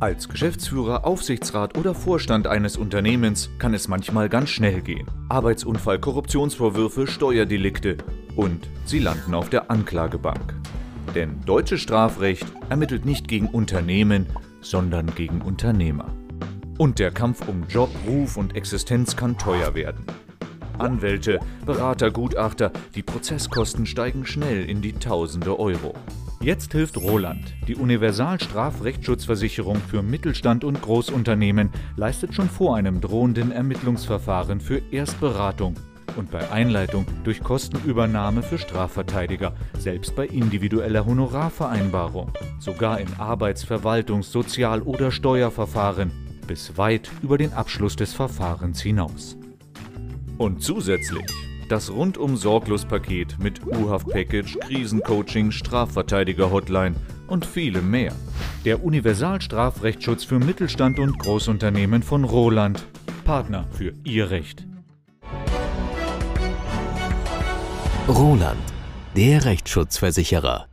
Als Geschäftsführer, Aufsichtsrat oder Vorstand eines Unternehmens kann es manchmal ganz schnell gehen. Arbeitsunfall, Korruptionsvorwürfe, Steuerdelikte und sie landen auf der Anklagebank. Denn deutsches Strafrecht ermittelt nicht gegen Unternehmen, sondern gegen Unternehmer. Und der Kampf um Job, Ruf und Existenz kann teuer werden. Anwälte, Berater, Gutachter, die Prozesskosten steigen schnell in die Tausende Euro. Jetzt hilft Roland. Die Universalstrafrechtsschutzversicherung für Mittelstand und Großunternehmen leistet schon vor einem drohenden Ermittlungsverfahren für Erstberatung und bei Einleitung durch Kostenübernahme für Strafverteidiger, selbst bei individueller Honorarvereinbarung, sogar in Arbeits-, Verwaltungs-, Sozial- oder Steuerverfahren, bis weit über den Abschluss des Verfahrens hinaus. Und zusätzlich das rundum sorglos Paket mit U-Haft-Package, Krisencoaching, Strafverteidiger-Hotline und vielem mehr. Der Universalstrafrechtsschutz für Mittelstand und Großunternehmen von Roland. Partner für Ihr Recht. Roland, der Rechtsschutzversicherer.